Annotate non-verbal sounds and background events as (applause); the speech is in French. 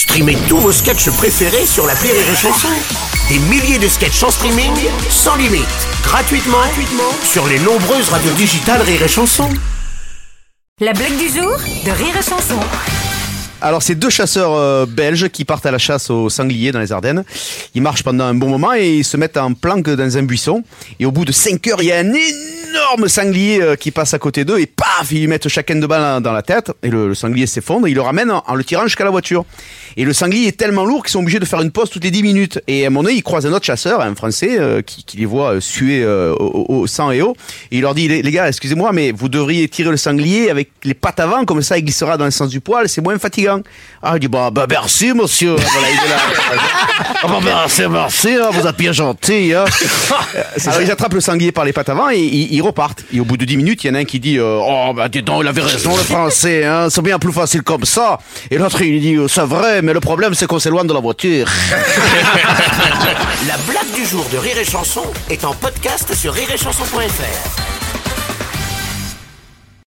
Streamez tous vos sketchs préférés sur la Rire et Chanson. Des milliers de sketchs en streaming, sans limite, gratuitement, gratuitement sur les nombreuses radios digitales Rire et Chanson. La blague du jour de Rire et Chanson. Alors, c'est deux chasseurs euh, belges qui partent à la chasse au sanglier dans les Ardennes. Ils marchent pendant un bon moment et ils se mettent en planque dans un buisson. Et au bout de 5 heures, il y a un énorme sanglier euh, qui passe à côté d'eux et paf, ils lui mettent chacun de balles dans la tête. Et le, le sanglier s'effondre et ils le ramènent en, en le tirant jusqu'à la voiture. Et le sanglier est tellement lourd qu'ils sont obligés de faire une pause toutes les 10 minutes. Et à un moment donné, ils croisent un autre chasseur, un français, euh, qui, qui les voit euh, suer euh, au, sang et eau. Et il leur dit, les, les gars, excusez-moi, mais vous devriez tirer le sanglier avec les pattes avant, comme ça il glissera dans le sens du poil, c'est moins fatigant. Ah, il dit, bah, bah merci, monsieur. Voilà, il là. Ah, bah, merci, merci, hein, vous êtes bien gentil. Hein. (laughs) Alors ils attrapent le sanglier par les pattes avant et ils repartent. Et au bout de 10 minutes, il y en a un qui dit, euh, oh, bah dis donc, il avait raison, le français, hein, c'est bien plus facile comme ça. Et l'autre, il dit, c'est vrai, mais le problème, c'est qu'on s'éloigne de la voiture. (laughs) (laughs) La blague du jour de Rire et Chanson est en podcast sur rireetchanson.fr.